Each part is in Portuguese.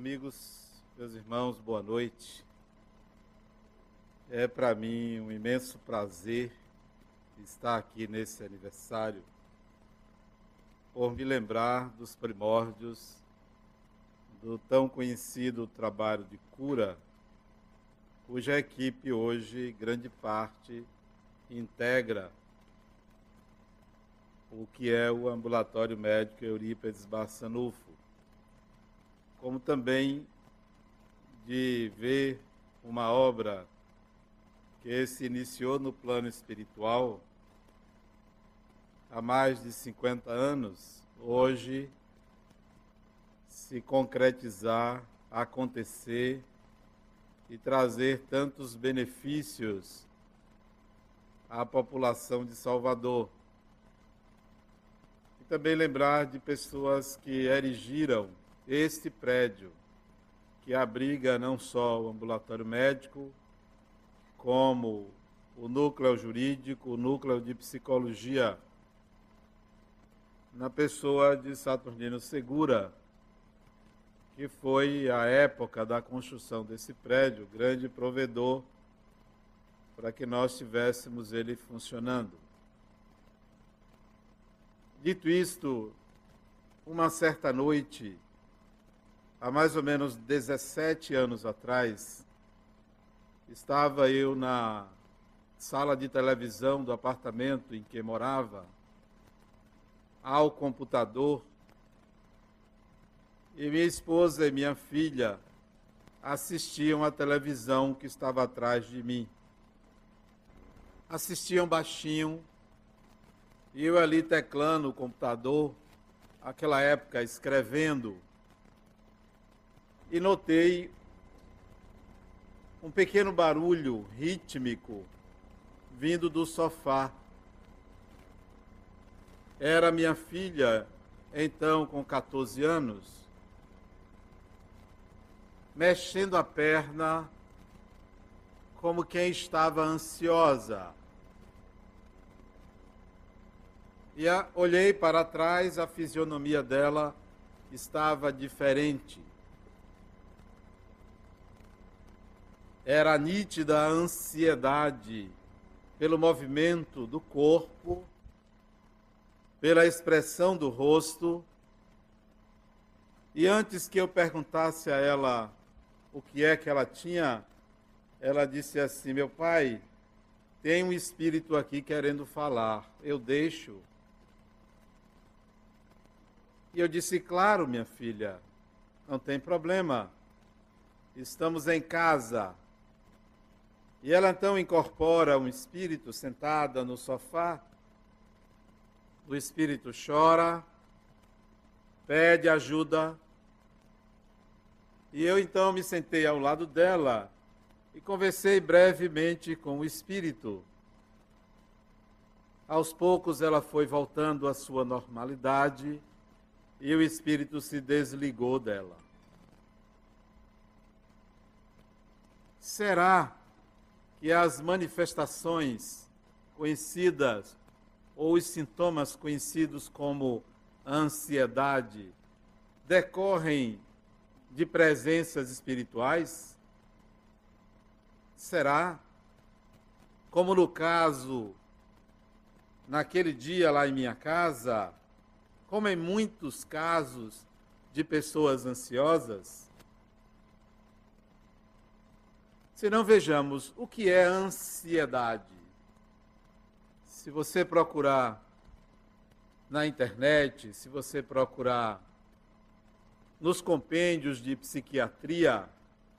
amigos, meus irmãos, boa noite. É para mim um imenso prazer estar aqui nesse aniversário, por me lembrar dos primórdios do tão conhecido trabalho de cura, cuja equipe hoje, grande parte, integra o que é o ambulatório médico Eurípides Barçanufo, como também de ver uma obra que se iniciou no plano espiritual há mais de 50 anos, hoje se concretizar, acontecer e trazer tantos benefícios à população de Salvador. E também lembrar de pessoas que erigiram este prédio, que abriga não só o ambulatório médico, como o núcleo jurídico, o núcleo de psicologia, na pessoa de Saturnino Segura, que foi a época da construção desse prédio, grande provedor para que nós tivéssemos ele funcionando. Dito isto, uma certa noite, há mais ou menos 17 anos atrás, estava eu na sala de televisão do apartamento em que morava, ao computador, e minha esposa e minha filha assistiam à televisão que estava atrás de mim. Assistiam baixinho, e eu ali teclando o computador, aquela época escrevendo, e notei um pequeno barulho rítmico vindo do sofá. Era minha filha, então com 14 anos, mexendo a perna como quem estava ansiosa. E a, olhei para trás, a fisionomia dela estava diferente. Era nítida a ansiedade pelo movimento do corpo, pela expressão do rosto. E antes que eu perguntasse a ela o que é que ela tinha, ela disse assim: Meu pai, tem um espírito aqui querendo falar, eu deixo. E eu disse: Claro, minha filha, não tem problema. Estamos em casa, e ela então incorpora um espírito sentada no sofá. O espírito chora, pede ajuda. E eu então me sentei ao lado dela e conversei brevemente com o espírito. Aos poucos ela foi voltando à sua normalidade e o espírito se desligou dela. Será que as manifestações conhecidas ou os sintomas conhecidos como ansiedade decorrem de presenças espirituais? Será? Como no caso, naquele dia lá em minha casa, como em muitos casos de pessoas ansiosas, se não vejamos o que é ansiedade. Se você procurar na internet, se você procurar nos compêndios de psiquiatria,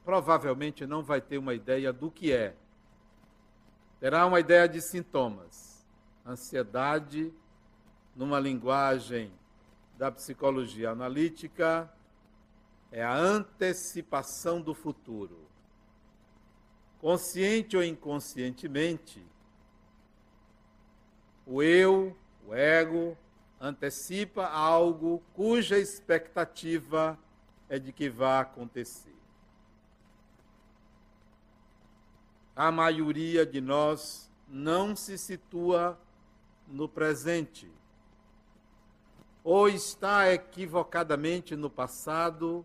provavelmente não vai ter uma ideia do que é. Terá uma ideia de sintomas. Ansiedade, numa linguagem da psicologia analítica, é a antecipação do futuro consciente ou inconscientemente, o eu, o ego, antecipa algo cuja expectativa é de que vá acontecer. A maioria de nós não se situa no presente, ou está equivocadamente no passado,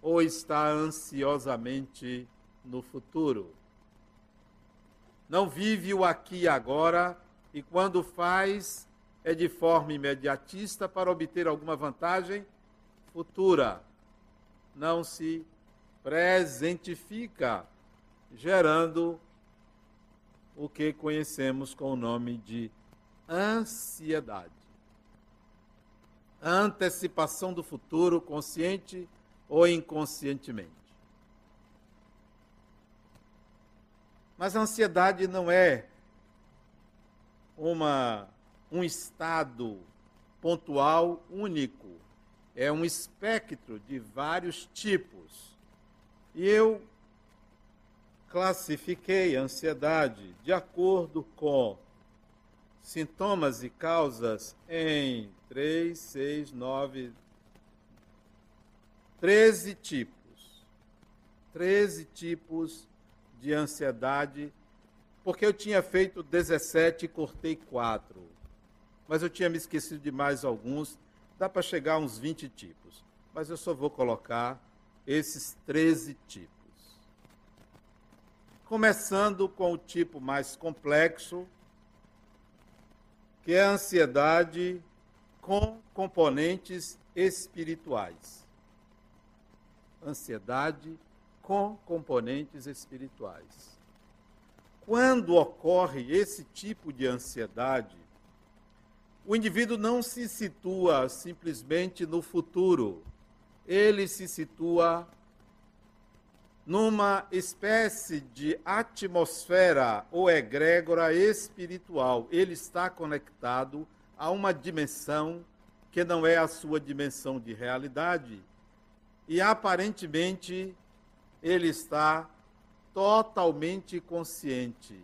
ou está ansiosamente no futuro. Não vive o aqui e agora e quando faz é de forma imediatista para obter alguma vantagem futura. Não se presentifica, gerando o que conhecemos com o nome de ansiedade. Antecipação do futuro, consciente ou inconscientemente. Mas a ansiedade não é uma, um estado pontual único, é um espectro de vários tipos. E eu classifiquei a ansiedade de acordo com sintomas e causas em 3, 6, 9, 13 tipos. 13 tipos de ansiedade, porque eu tinha feito 17 e cortei 4. Mas eu tinha me esquecido de mais alguns, dá para chegar a uns 20 tipos. Mas eu só vou colocar esses 13 tipos. Começando com o tipo mais complexo, que é a ansiedade com componentes espirituais. Ansiedade com componentes espirituais. Quando ocorre esse tipo de ansiedade, o indivíduo não se situa simplesmente no futuro, ele se situa numa espécie de atmosfera ou egrégora espiritual. Ele está conectado a uma dimensão que não é a sua dimensão de realidade e aparentemente ele está totalmente consciente.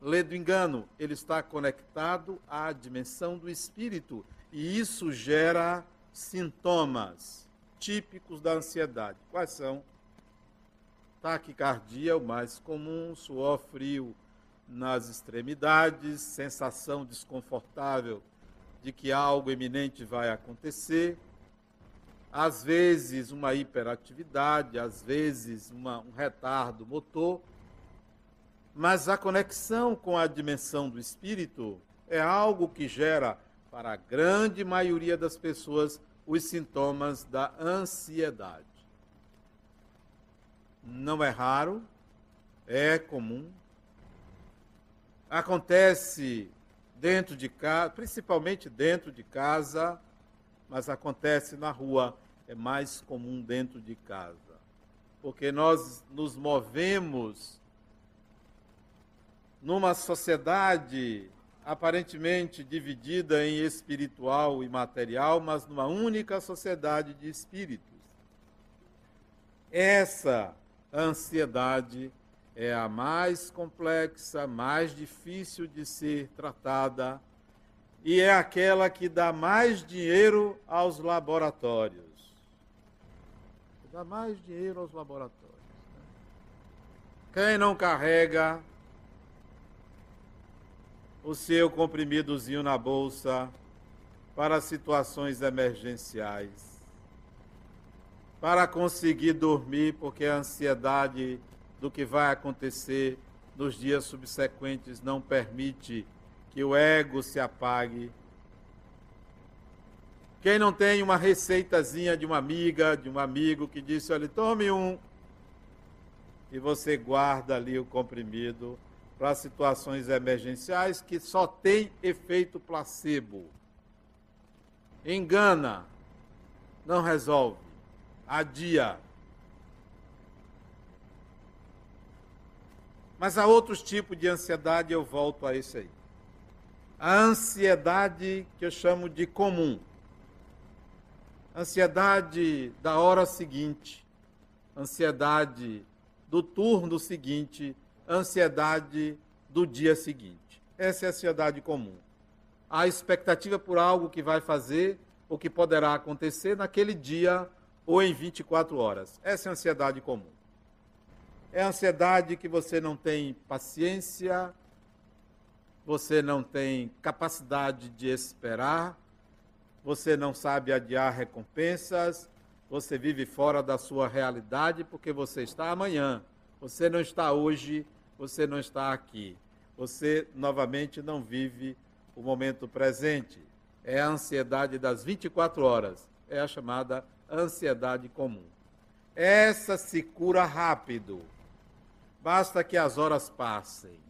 Lê do engano, ele está conectado à dimensão do espírito e isso gera sintomas típicos da ansiedade. Quais são? Taquicardia, o mais comum, suor frio nas extremidades, sensação desconfortável de que algo eminente vai acontecer, às vezes uma hiperatividade, às vezes uma, um retardo motor, mas a conexão com a dimensão do espírito é algo que gera, para a grande maioria das pessoas, os sintomas da ansiedade. Não é raro, é comum. Acontece dentro de casa, principalmente dentro de casa, mas acontece na rua é mais comum dentro de casa. Porque nós nos movemos numa sociedade aparentemente dividida em espiritual e material, mas numa única sociedade de espíritos. Essa ansiedade é a mais complexa, mais difícil de ser tratada e é aquela que dá mais dinheiro aos laboratórios dá mais dinheiro aos laboratórios. Né? Quem não carrega o seu comprimidozinho na bolsa para situações emergenciais, para conseguir dormir, porque a ansiedade do que vai acontecer nos dias subsequentes não permite que o ego se apague quem não tem uma receitazinha de uma amiga, de um amigo que disse, olha, tome um, e você guarda ali o comprimido para situações emergenciais que só tem efeito placebo. Engana, não resolve, adia. Mas há outros tipos de ansiedade, eu volto a esse aí. A ansiedade que eu chamo de comum ansiedade da hora seguinte, ansiedade do turno seguinte, ansiedade do dia seguinte. Essa é a ansiedade comum. A expectativa por algo que vai fazer ou que poderá acontecer naquele dia ou em 24 horas. Essa é a ansiedade comum. É a ansiedade que você não tem paciência, você não tem capacidade de esperar, você não sabe adiar recompensas, você vive fora da sua realidade porque você está amanhã. Você não está hoje, você não está aqui. Você novamente não vive o momento presente. É a ansiedade das 24 horas. É a chamada ansiedade comum. Essa se cura rápido. Basta que as horas passem.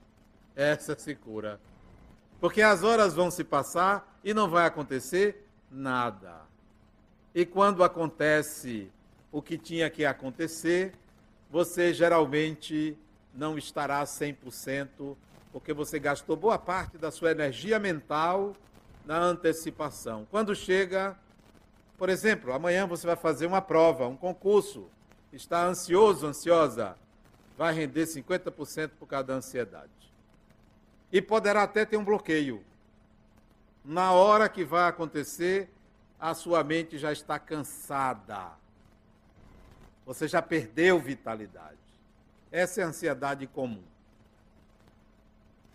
Essa se cura. Porque as horas vão se passar e não vai acontecer nada. E quando acontece o que tinha que acontecer, você geralmente não estará 100%, porque você gastou boa parte da sua energia mental na antecipação. Quando chega, por exemplo, amanhã você vai fazer uma prova, um concurso, está ansioso, ansiosa, vai render 50% por causa da ansiedade. E poderá até ter um bloqueio. Na hora que vai acontecer, a sua mente já está cansada. Você já perdeu vitalidade. Essa é a ansiedade comum.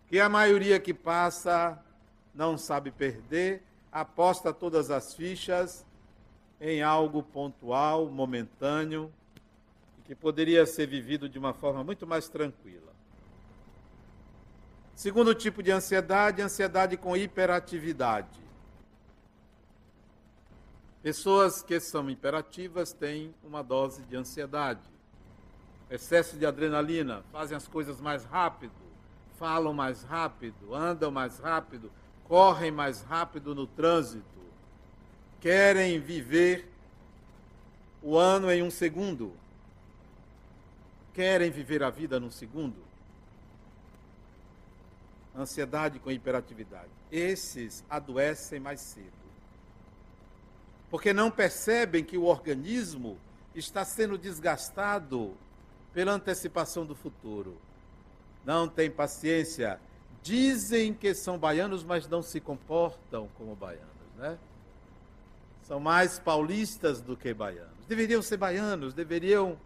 Que a maioria que passa não sabe perder, aposta todas as fichas em algo pontual, momentâneo, que poderia ser vivido de uma forma muito mais tranquila. Segundo tipo de ansiedade, ansiedade com hiperatividade. Pessoas que são imperativas têm uma dose de ansiedade, excesso de adrenalina, fazem as coisas mais rápido, falam mais rápido, andam mais rápido, correm mais rápido no trânsito, querem viver o ano em um segundo, querem viver a vida num segundo. Ansiedade com hiperatividade. Esses adoecem mais cedo porque não percebem que o organismo está sendo desgastado pela antecipação do futuro. Não tem paciência. Dizem que são baianos, mas não se comportam como baianos, né? São mais paulistas do que baianos. Deveriam ser baianos, deveriam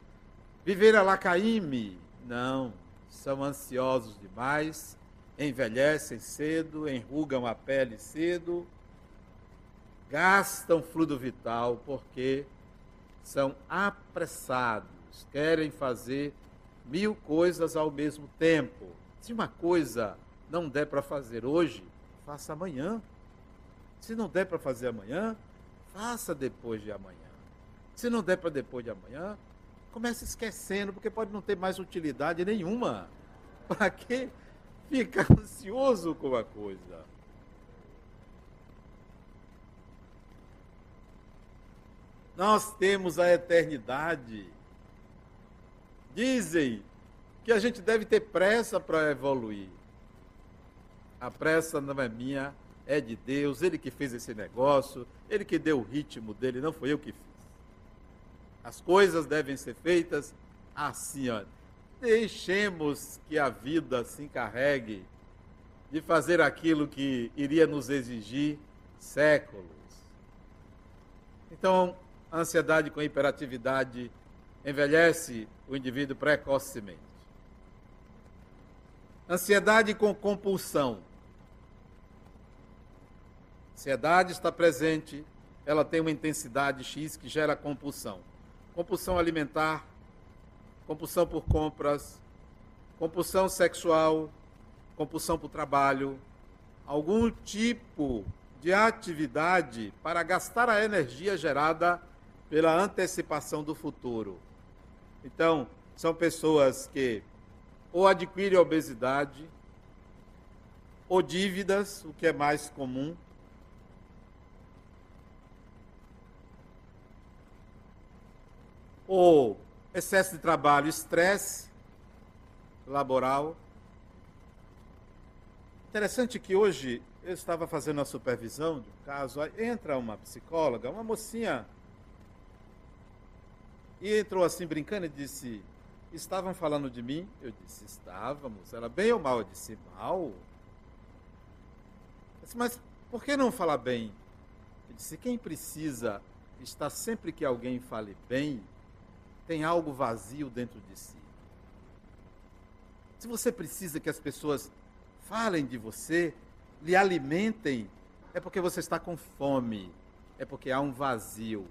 viver a Lacaime. Não, são ansiosos demais, envelhecem cedo, enrugam a pele cedo gastam fluido vital porque são apressados, querem fazer mil coisas ao mesmo tempo. Se uma coisa não der para fazer hoje, faça amanhã. Se não der para fazer amanhã, faça depois de amanhã. Se não der para depois de amanhã, comece esquecendo, porque pode não ter mais utilidade nenhuma. Para que ficar ansioso com a coisa? Nós temos a eternidade. Dizem que a gente deve ter pressa para evoluir. A pressa não é minha, é de Deus, Ele que fez esse negócio, Ele que deu o ritmo dele, não foi eu que fiz. As coisas devem ser feitas assim, ó. Deixemos que a vida se encarregue de fazer aquilo que iria nos exigir séculos. Então, a ansiedade com hiperatividade envelhece o indivíduo precocemente. Ansiedade com compulsão. Ansiedade está presente, ela tem uma intensidade X que gera compulsão. Compulsão alimentar, compulsão por compras, compulsão sexual, compulsão por trabalho, algum tipo de atividade para gastar a energia gerada pela antecipação do futuro. Então, são pessoas que ou adquirem obesidade, ou dívidas, o que é mais comum, ou excesso de trabalho, estresse laboral. Interessante que hoje eu estava fazendo a supervisão de um caso, entra uma psicóloga, uma mocinha e entrou assim brincando e disse: Estavam falando de mim? Eu disse: Estávamos. Ela, bem ou mal? Eu disse: Mal. Eu disse, Mas por que não falar bem? Eu disse: Quem precisa estar sempre que alguém fale bem, tem algo vazio dentro de si. Se você precisa que as pessoas falem de você, lhe alimentem, é porque você está com fome, é porque há um vazio.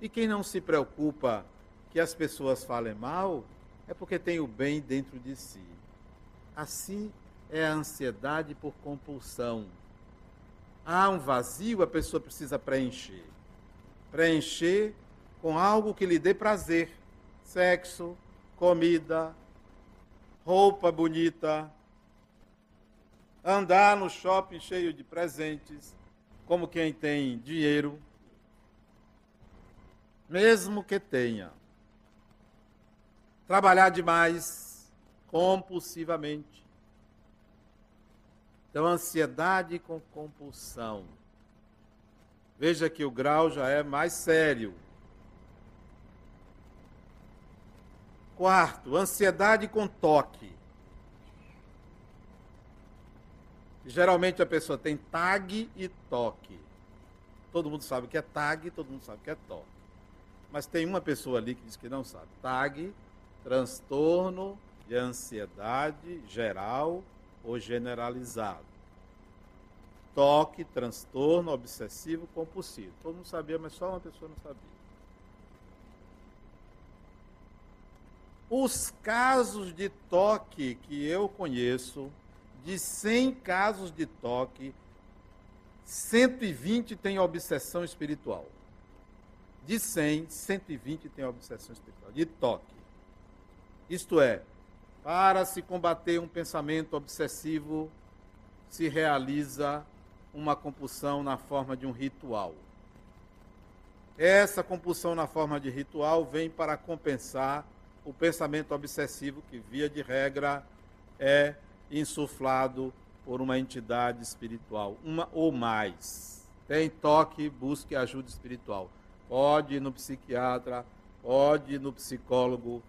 E quem não se preocupa que as pessoas falem mal é porque tem o bem dentro de si. Assim é a ansiedade por compulsão. Há um vazio, a pessoa precisa preencher. Preencher com algo que lhe dê prazer: sexo, comida, roupa bonita, andar no shopping cheio de presentes, como quem tem dinheiro, mesmo que tenha. Trabalhar demais, compulsivamente. Então, ansiedade com compulsão. Veja que o grau já é mais sério. Quarto, ansiedade com toque. Geralmente a pessoa tem tag e toque. Todo mundo sabe o que é tag, todo mundo sabe o que é toque. Mas tem uma pessoa ali que diz que não sabe. Tag, transtorno de ansiedade geral ou generalizado. Toque, transtorno obsessivo compulsivo. Todo mundo sabia, mas só uma pessoa não sabia. Os casos de toque que eu conheço de 100 casos de toque, 120 têm obsessão espiritual. De 100, 120 têm obsessão espiritual, de toque. Isto é, para se combater um pensamento obsessivo, se realiza uma compulsão na forma de um ritual. Essa compulsão na forma de ritual vem para compensar o pensamento obsessivo, que, via de regra, é insuflado por uma entidade espiritual, uma ou mais. Tem toque, busque ajuda espiritual. Pode ir no psiquiatra, pode ir no psicólogo.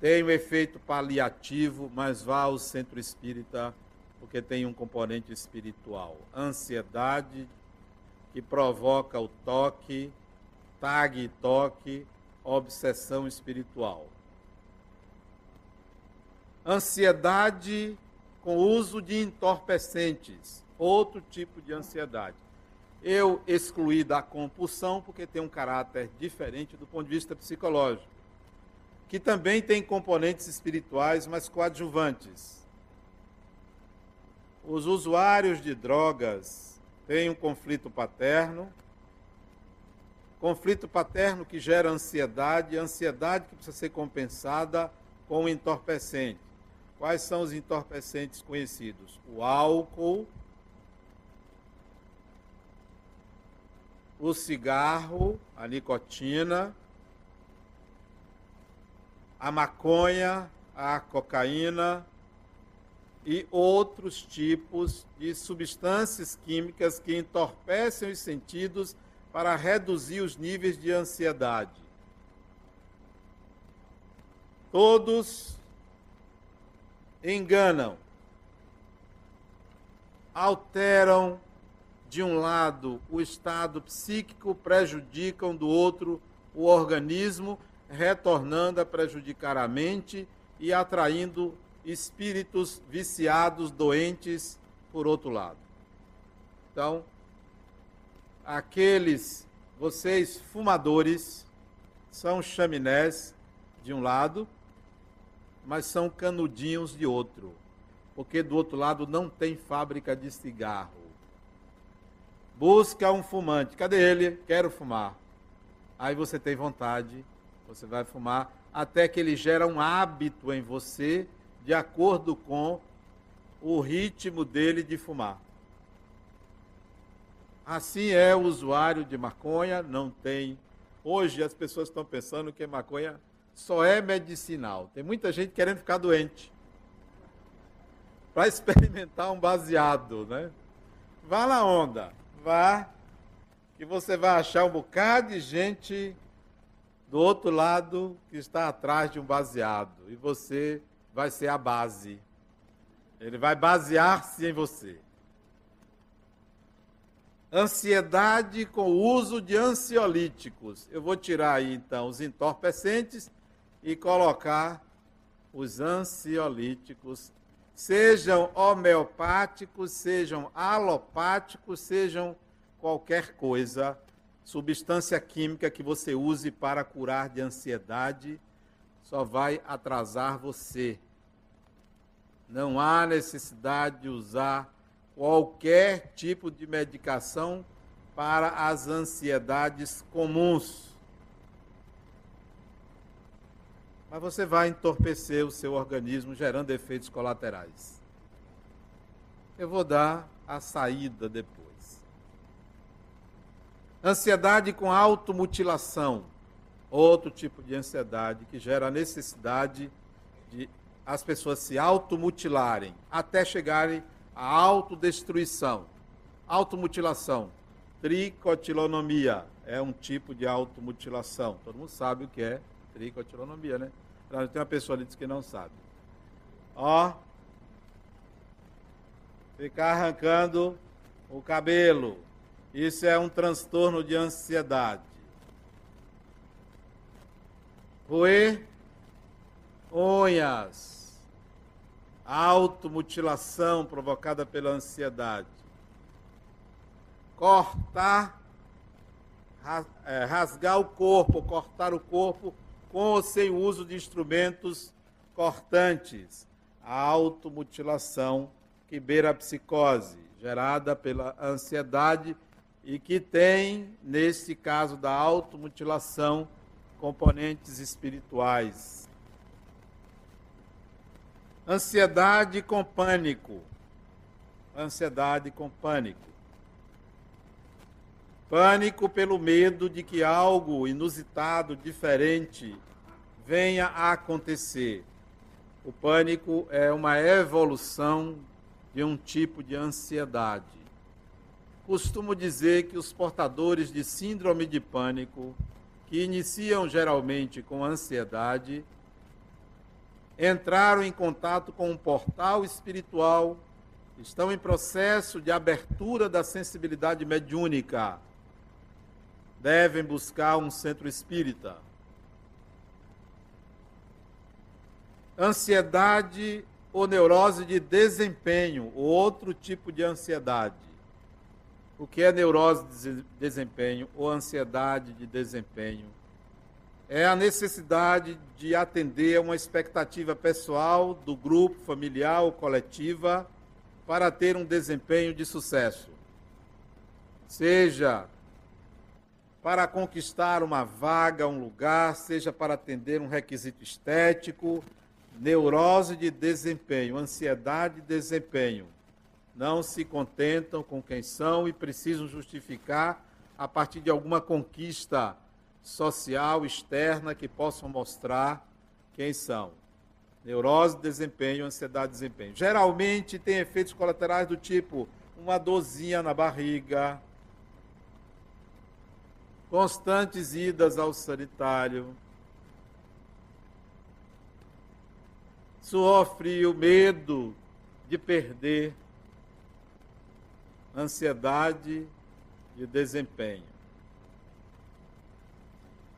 Tem um efeito paliativo, mas vá ao centro espírita, porque tem um componente espiritual. Ansiedade que provoca o toque, tag toque, obsessão espiritual ansiedade com uso de entorpecentes, outro tipo de ansiedade. Eu excluí da compulsão porque tem um caráter diferente do ponto de vista psicológico, que também tem componentes espirituais, mas coadjuvantes. Os usuários de drogas têm um conflito paterno, conflito paterno que gera ansiedade, ansiedade que precisa ser compensada com o entorpecente. Quais são os entorpecentes conhecidos? O álcool, o cigarro, a nicotina, a maconha, a cocaína e outros tipos de substâncias químicas que entorpecem os sentidos para reduzir os níveis de ansiedade. Todos enganam, alteram de um lado o estado psíquico, prejudicam do outro o organismo, retornando a prejudicar a mente e atraindo espíritos viciados, doentes, por outro lado. Então, aqueles, vocês fumadores, são chaminés de um lado, mas são canudinhos de outro. Porque do outro lado não tem fábrica de cigarro. Busca um fumante. Cadê ele? Quero fumar. Aí você tem vontade, você vai fumar, até que ele gera um hábito em você, de acordo com o ritmo dele de fumar. Assim é o usuário de maconha, não tem. Hoje as pessoas estão pensando que maconha só é medicinal. Tem muita gente querendo ficar doente para experimentar um baseado, né? Vá na onda, vá, que você vai achar um bocado de gente do outro lado que está atrás de um baseado e você vai ser a base. Ele vai basear-se em você. Ansiedade com o uso de ansiolíticos. Eu vou tirar aí então os entorpecentes e colocar os ansiolíticos, sejam homeopáticos, sejam alopáticos, sejam qualquer coisa, substância química que você use para curar de ansiedade só vai atrasar você. Não há necessidade de usar qualquer tipo de medicação para as ansiedades comuns. Mas você vai entorpecer o seu organismo, gerando efeitos colaterais. Eu vou dar a saída depois. Ansiedade com automutilação, outro tipo de ansiedade que gera a necessidade de as pessoas se automutilarem até chegarem à autodestruição. Automutilação, tricotilonomia é um tipo de automutilação. Todo mundo sabe o que é tricotilonomia, né? Tem uma pessoa ali que diz que não sabe. Ó, ficar arrancando o cabelo, isso é um transtorno de ansiedade. Roer unhas, automutilação provocada pela ansiedade. Cortar, é, rasgar o corpo, cortar o corpo com ou sem uso de instrumentos cortantes. A automutilação que beira a psicose, gerada pela ansiedade e que tem, nesse caso da automutilação, componentes espirituais. Ansiedade com pânico. Ansiedade com pânico. Pânico pelo medo de que algo inusitado, diferente, venha a acontecer. O pânico é uma evolução de um tipo de ansiedade costumo dizer que os portadores de síndrome de pânico, que iniciam geralmente com ansiedade, entraram em contato com um portal espiritual, estão em processo de abertura da sensibilidade mediúnica, devem buscar um centro espírita. Ansiedade ou neurose de desempenho, outro tipo de ansiedade o que é neurose de desempenho ou ansiedade de desempenho? É a necessidade de atender a uma expectativa pessoal, do grupo, familiar ou coletiva, para ter um desempenho de sucesso. Seja para conquistar uma vaga, um lugar, seja para atender um requisito estético, neurose de desempenho, ansiedade de desempenho não se contentam com quem são e precisam justificar a partir de alguma conquista social externa que possam mostrar quem são. Neurose, desempenho, ansiedade, desempenho. Geralmente tem efeitos colaterais do tipo uma dorzinha na barriga, constantes idas ao sanitário, suor frio, medo de perder ansiedade de desempenho.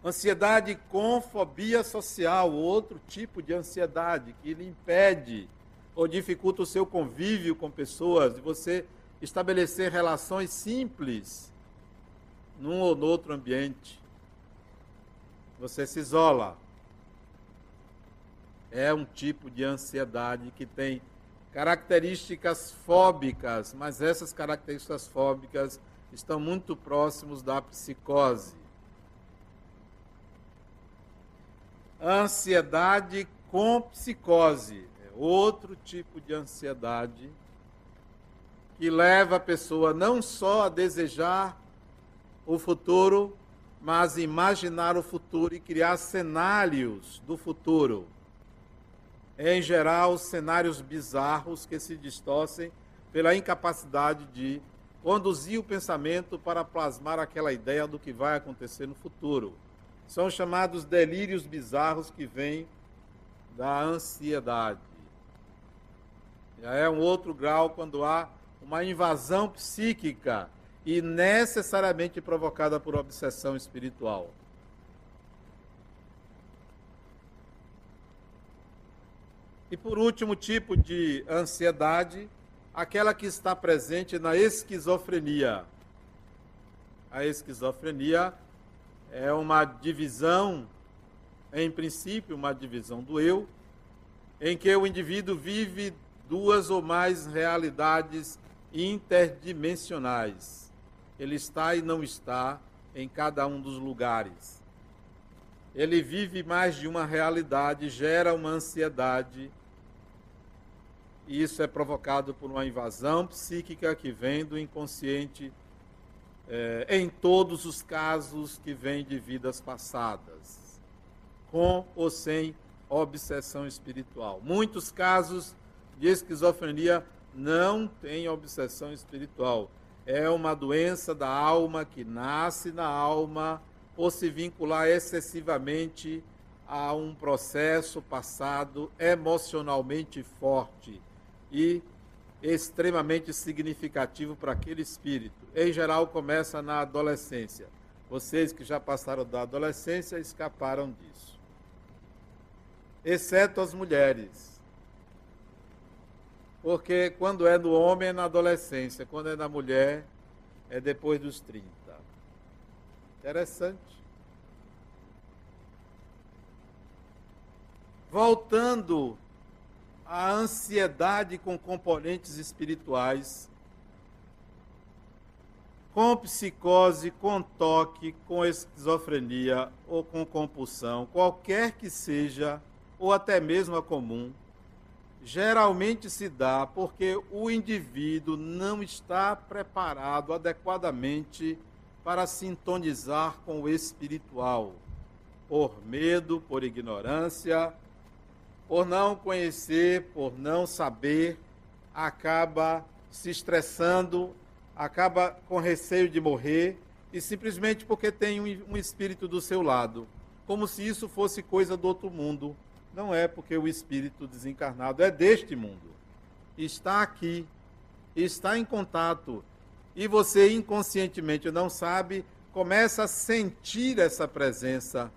Ansiedade com fobia social, outro tipo de ansiedade que lhe impede ou dificulta o seu convívio com pessoas, de você estabelecer relações simples num ou no outro ambiente. Você se isola. É um tipo de ansiedade que tem características fóbicas, mas essas características fóbicas estão muito próximos da psicose. Ansiedade com psicose é outro tipo de ansiedade que leva a pessoa não só a desejar o futuro, mas imaginar o futuro e criar cenários do futuro em geral, cenários bizarros que se distorcem pela incapacidade de conduzir o pensamento para plasmar aquela ideia do que vai acontecer no futuro. São chamados delírios bizarros que vêm da ansiedade. Já é um outro grau quando há uma invasão psíquica e necessariamente provocada por obsessão espiritual. E por último tipo de ansiedade, aquela que está presente na esquizofrenia. A esquizofrenia é uma divisão, em princípio, uma divisão do eu, em que o indivíduo vive duas ou mais realidades interdimensionais. Ele está e não está em cada um dos lugares. Ele vive mais de uma realidade, gera uma ansiedade, e isso é provocado por uma invasão psíquica que vem do inconsciente, é, em todos os casos que vem de vidas passadas, com ou sem obsessão espiritual. Muitos casos de esquizofrenia não têm obsessão espiritual. É uma doença da alma que nasce na alma por se vincular excessivamente a um processo passado emocionalmente forte e extremamente significativo para aquele espírito. Em geral, começa na adolescência. Vocês que já passaram da adolescência escaparam disso. Exceto as mulheres. Porque quando é no homem é na adolescência, quando é na mulher é depois dos 30. Interessante. Voltando à ansiedade com componentes espirituais, com psicose, com toque, com esquizofrenia ou com compulsão, qualquer que seja, ou até mesmo a comum, geralmente se dá porque o indivíduo não está preparado adequadamente para sintonizar com o espiritual, por medo, por ignorância, por não conhecer, por não saber, acaba se estressando, acaba com receio de morrer e simplesmente porque tem um, espírito do seu lado, como se isso fosse coisa do outro mundo não é porque o espírito desencarnado é deste mundo. Está aqui, está em contato. E você inconscientemente não sabe, começa a sentir essa presença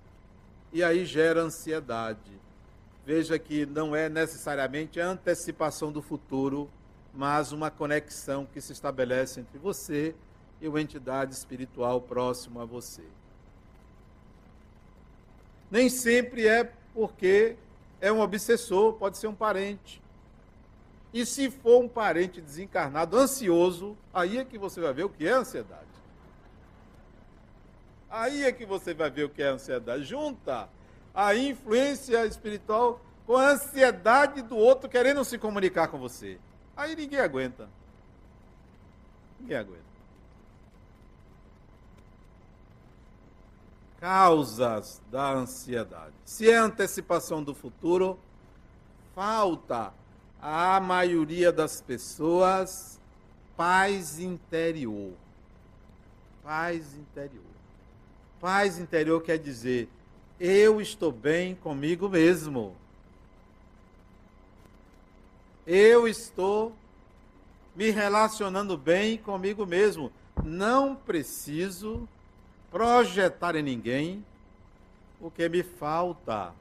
e aí gera ansiedade. Veja que não é necessariamente a antecipação do futuro, mas uma conexão que se estabelece entre você e uma entidade espiritual próximo a você. Nem sempre é porque é um obsessor, pode ser um parente. E se for um parente desencarnado, ansioso, aí é que você vai ver o que é ansiedade. Aí é que você vai ver o que é ansiedade. Junta a influência espiritual com a ansiedade do outro querendo se comunicar com você. Aí ninguém aguenta. Ninguém aguenta. causas da ansiedade. Se é antecipação do futuro, falta à maioria das pessoas paz interior. Paz interior. Paz interior quer dizer, eu estou bem comigo mesmo. Eu estou me relacionando bem comigo mesmo. Não preciso projetar em ninguém o que me falta.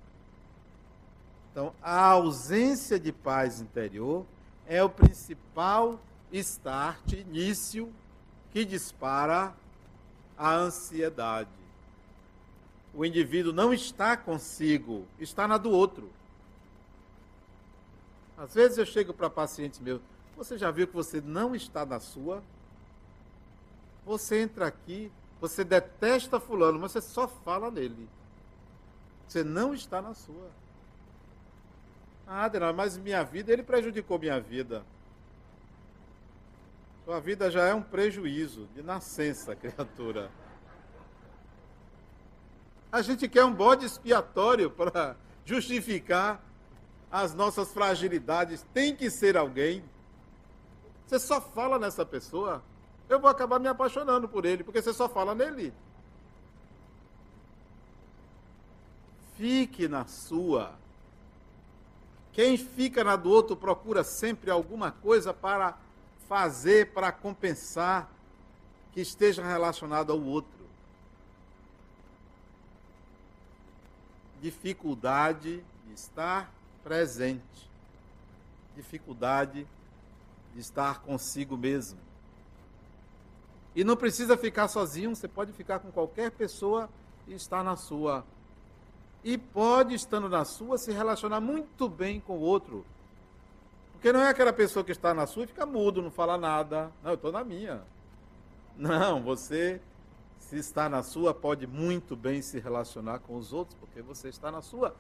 Então, a ausência de paz interior é o principal start, início, que dispara a ansiedade. O indivíduo não está consigo, está na do outro. Às vezes eu chego para pacientes meus, você já viu que você não está na sua? Você entra aqui, você detesta fulano, mas você só fala nele. Você não está na sua. Ah, Adenal, mas minha vida, ele prejudicou minha vida. Sua vida já é um prejuízo de nascença, criatura. A gente quer um bode expiatório para justificar as nossas fragilidades. Tem que ser alguém. Você só fala nessa pessoa eu vou acabar me apaixonando por ele, porque você só fala nele. Fique na sua. Quem fica na do outro procura sempre alguma coisa para fazer, para compensar que esteja relacionado ao outro. Dificuldade de estar presente. Dificuldade de estar consigo mesmo E não precisa ficar sozinho, você pode ficar com qualquer pessoa e estar na sua. E pode, estando na sua, se relacionar muito bem com o outro. Porque não é aquela pessoa que está na sua e fica mudo, não fala nada. Não, eu estou na minha. Não, você, se está na sua, pode muito bem se relacionar com os outros, porque você está na sua.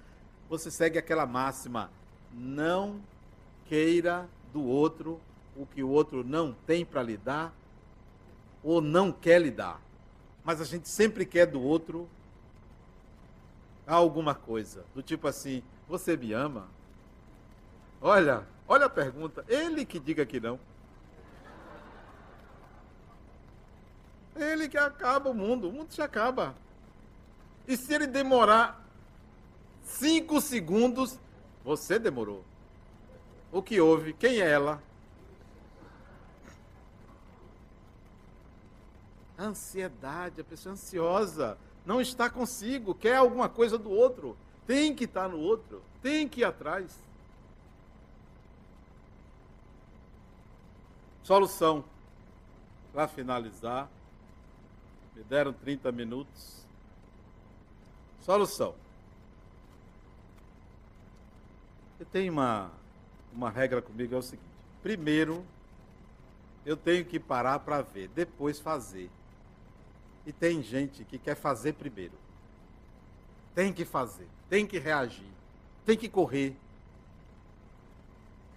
Você segue aquela máxima: não queira do outro o que o outro não tem para lhe dar ou não quer lhe dar. Mas a gente sempre quer do outro alguma coisa, do tipo assim: você me ama? Olha, olha a pergunta. Ele que diga que não. Ele que acaba o mundo, o mundo se acaba. E se ele demorar cinco segundos, você demorou. O que houve? Quem é ela? Ansiedade, a pessoa ansiosa, não está consigo, quer alguma coisa do outro, tem que estar no outro, tem que ir atrás. Solução. Para finalizar, me deram 30 minutos. Solução. Eu tenho uma, uma regra comigo, é o seguinte. Primeiro, eu tenho que parar para ver, depois fazer. E tem gente que quer fazer primeiro. Tem que fazer, tem que reagir, tem que correr.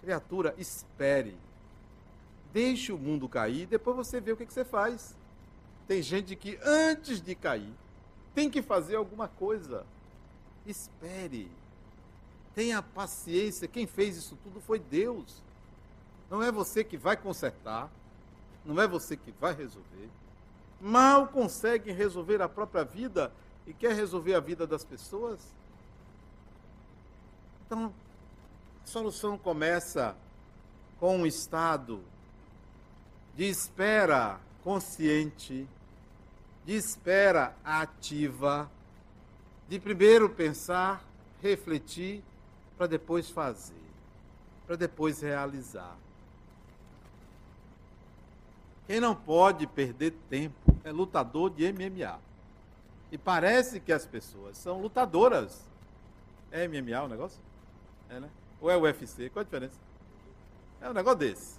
Criatura, espere. Deixe o mundo cair, depois você vê o que, que você faz. Tem gente que antes de cair tem que fazer alguma coisa. Espere. Tenha paciência. Quem fez isso tudo foi Deus. Não é você que vai consertar. Não é você que vai resolver mal consegue resolver a própria vida e quer resolver a vida das pessoas? Então, a solução começa com um estado de espera consciente, de espera ativa, de primeiro pensar, refletir, para depois fazer, para depois realizar. Quem não pode perder tempo é lutador de MMA. E parece que as pessoas são lutadoras. É MMA o negócio? É, né? Ou é UFC? Qual a diferença? É um negócio desse.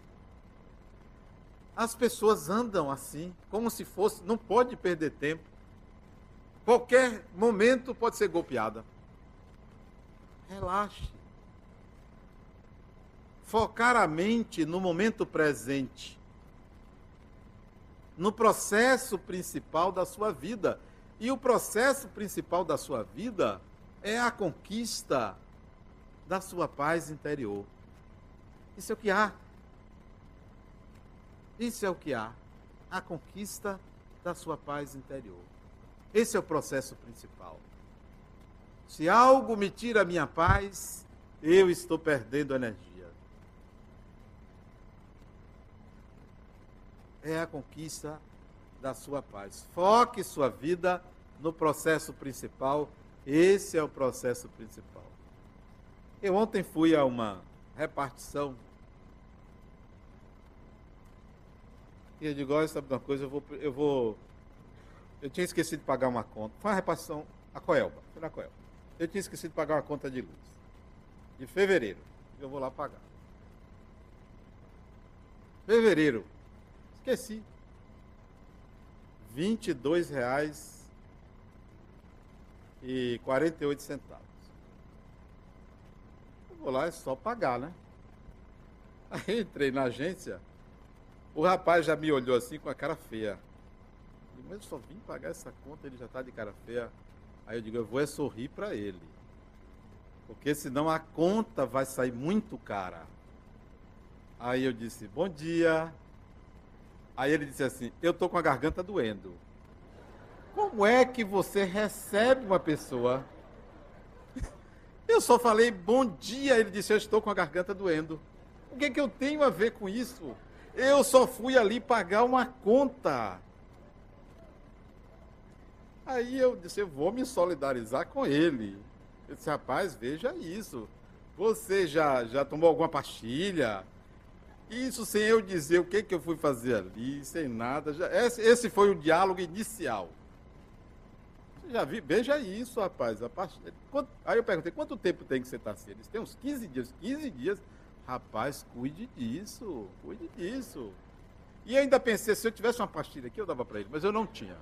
As pessoas andam assim, como se fosse. Não pode perder tempo. Qualquer momento pode ser golpeada. Relaxe. Focar a mente no momento presente no processo principal da sua vida. E o processo principal da sua vida é a conquista da sua paz interior. Isso é o que há. Isso é o que há. A conquista da sua paz interior. Esse é o processo principal. Se algo me tira a minha paz, eu estou perdendo energia. é a conquista da sua paz. Foque sua vida no processo principal. Esse é o processo principal. Eu ontem fui a uma repartição. E eu digo, olha, sabe uma coisa, eu vou, eu vou. Eu tinha esquecido de pagar uma conta. Foi uma repartição a Coelba. Foi na Coelba. Eu tinha esquecido de pagar uma conta de luz. De fevereiro. Eu vou lá pagar. Fevereiro, Esqueci. R$ 22,48. e 48 centavos. Eu vou lá, é só pagar, né? Aí entrei na agência, o rapaz já me olhou assim com a cara feia. Mas eu só vim pagar essa conta, ele já está de cara feia. Aí eu digo, eu vou é sorrir para ele. Porque senão a conta vai sair muito cara. Aí eu disse, bom dia. Aí ele disse assim: Eu estou com a garganta doendo. Como é que você recebe uma pessoa? Eu só falei bom dia. Ele disse: Eu estou com a garganta doendo. O que, é que eu tenho a ver com isso? Eu só fui ali pagar uma conta. Aí eu disse: Eu vou me solidarizar com ele. Eu disse: Rapaz, veja isso. Você já, já tomou alguma pastilha? Isso sem eu dizer o que, que eu fui fazer ali, sem nada. Já, esse, esse foi o diálogo inicial. Você já vi? Veja isso, rapaz. A part... Quanto... Aí eu perguntei, quanto tempo tem que você estar assim? Eles têm uns 15 dias. 15 dias. Rapaz, cuide disso, cuide disso. E ainda pensei, se eu tivesse uma pastilha aqui, eu dava para ele, mas eu não tinha.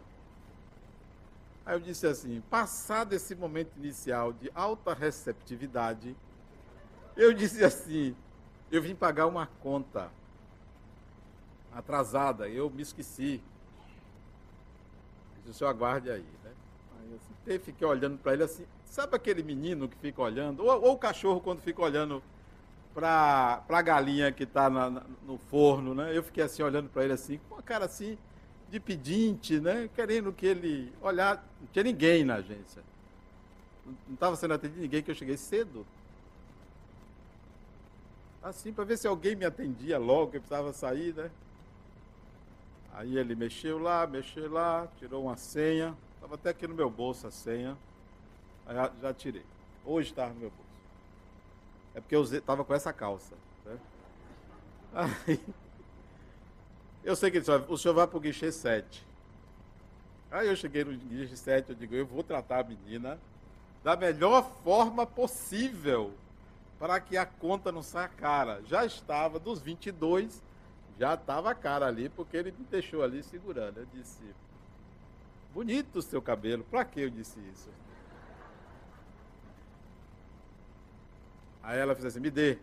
Aí eu disse assim, passado esse momento inicial de alta receptividade, eu disse assim, eu vim pagar uma conta atrasada, eu me esqueci. Disse, o senhor aguarde aí, né? Aí eu fiquei olhando para ele assim, sabe aquele menino que fica olhando, ou, ou o cachorro quando fica olhando para a galinha que está no forno, né? Eu fiquei assim olhando para ele assim, com uma cara assim de pedinte, né? Querendo que ele olhar, não tinha ninguém na agência. Não estava sendo atendido ninguém que eu cheguei cedo. Assim, para ver se alguém me atendia logo, que eu precisava sair, né? Aí ele mexeu lá, mexeu lá, tirou uma senha. Estava até aqui no meu bolso a senha. Aí já, já tirei. Hoje estava no meu bolso. É porque eu estava com essa calça. Né? Aí, eu sei que ele disse, o senhor vai para o guichê 7. Aí eu cheguei no guichê 7, eu digo, eu vou tratar a menina da melhor forma possível para que a conta não saia cara. Já estava dos 22, já estava cara ali, porque ele me deixou ali segurando. Eu disse, bonito o seu cabelo, para que eu disse isso? Aí ela fez assim, me dê.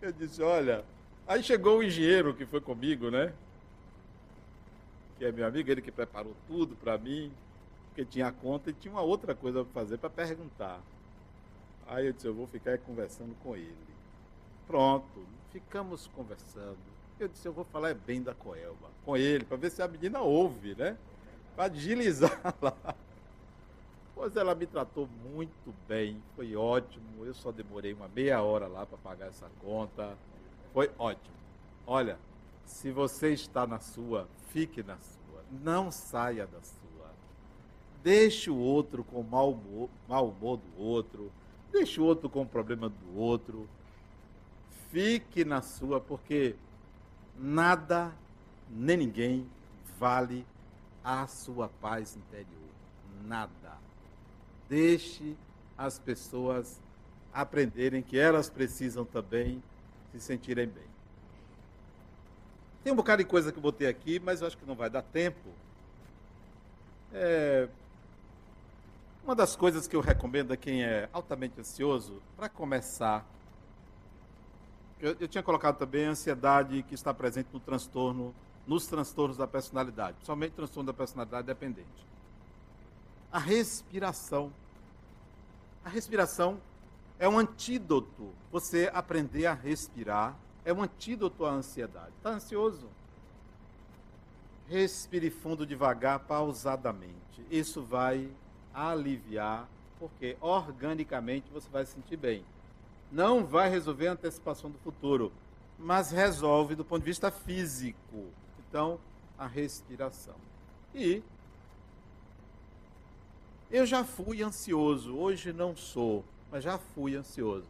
Eu disse, olha. Aí chegou o engenheiro que foi comigo, né? Que é meu amigo, ele que preparou tudo para mim, porque tinha a conta e tinha uma outra coisa para fazer para perguntar. Aí eu disse, eu vou ficar conversando com ele. Pronto, ficamos conversando. Eu disse, eu vou falar bem da Coelba, com ele, para ver se a menina ouve, né? Para agilizar lá. Pois ela me tratou muito bem, foi ótimo. Eu só demorei uma meia hora lá para pagar essa conta. Foi ótimo. Olha, se você está na sua, fique na sua. Não saia da sua. Deixe o outro com mau humor, mau humor do outro. Deixe o outro com o problema do outro. Fique na sua, porque nada nem ninguém vale a sua paz interior. Nada. Deixe as pessoas aprenderem que elas precisam também se sentirem bem. Tem um bocado de coisa que eu botei aqui, mas eu acho que não vai dar tempo. É... Uma das coisas que eu recomendo a quem é altamente ansioso, para começar, eu, eu tinha colocado também a ansiedade que está presente no transtorno nos transtornos da personalidade, principalmente transtorno da personalidade dependente. A respiração. A respiração é um antídoto. Você aprender a respirar é um antídoto à ansiedade. Está ansioso? Respire fundo devagar, pausadamente. Isso vai aliviar, porque organicamente você vai se sentir bem. Não vai resolver a antecipação do futuro, mas resolve do ponto de vista físico. Então, a respiração. E eu já fui ansioso, hoje não sou, mas já fui ansioso.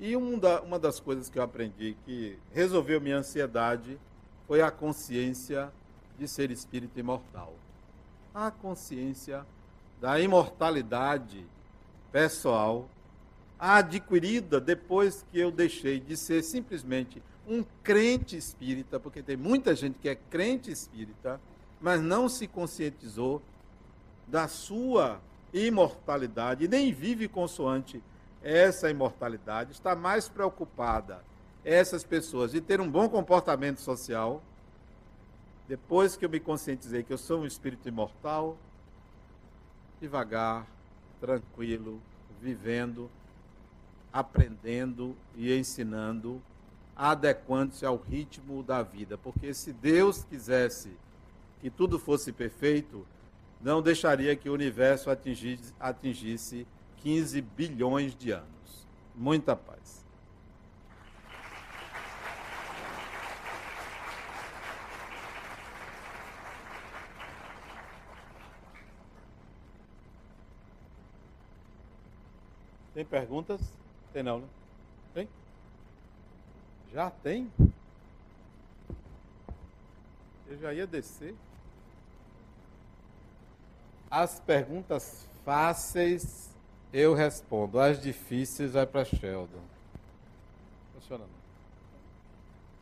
E um da, uma das coisas que eu aprendi que resolveu minha ansiedade foi a consciência de ser espírito imortal. A consciência da imortalidade pessoal adquirida depois que eu deixei de ser simplesmente um crente espírita, porque tem muita gente que é crente espírita, mas não se conscientizou da sua imortalidade, nem vive consoante essa imortalidade, está mais preocupada essas pessoas de ter um bom comportamento social. Depois que eu me conscientizei que eu sou um espírito imortal, devagar, tranquilo, vivendo, aprendendo e ensinando adequando-se ao ritmo da vida. Porque se Deus quisesse que tudo fosse perfeito, não deixaria que o universo atingisse, atingisse 15 bilhões de anos. Muita paz. Tem perguntas? Tem não, né? Tem? Já tem? Eu já ia descer. As perguntas fáceis eu respondo. As difíceis vai para Sheldon. Funciona não.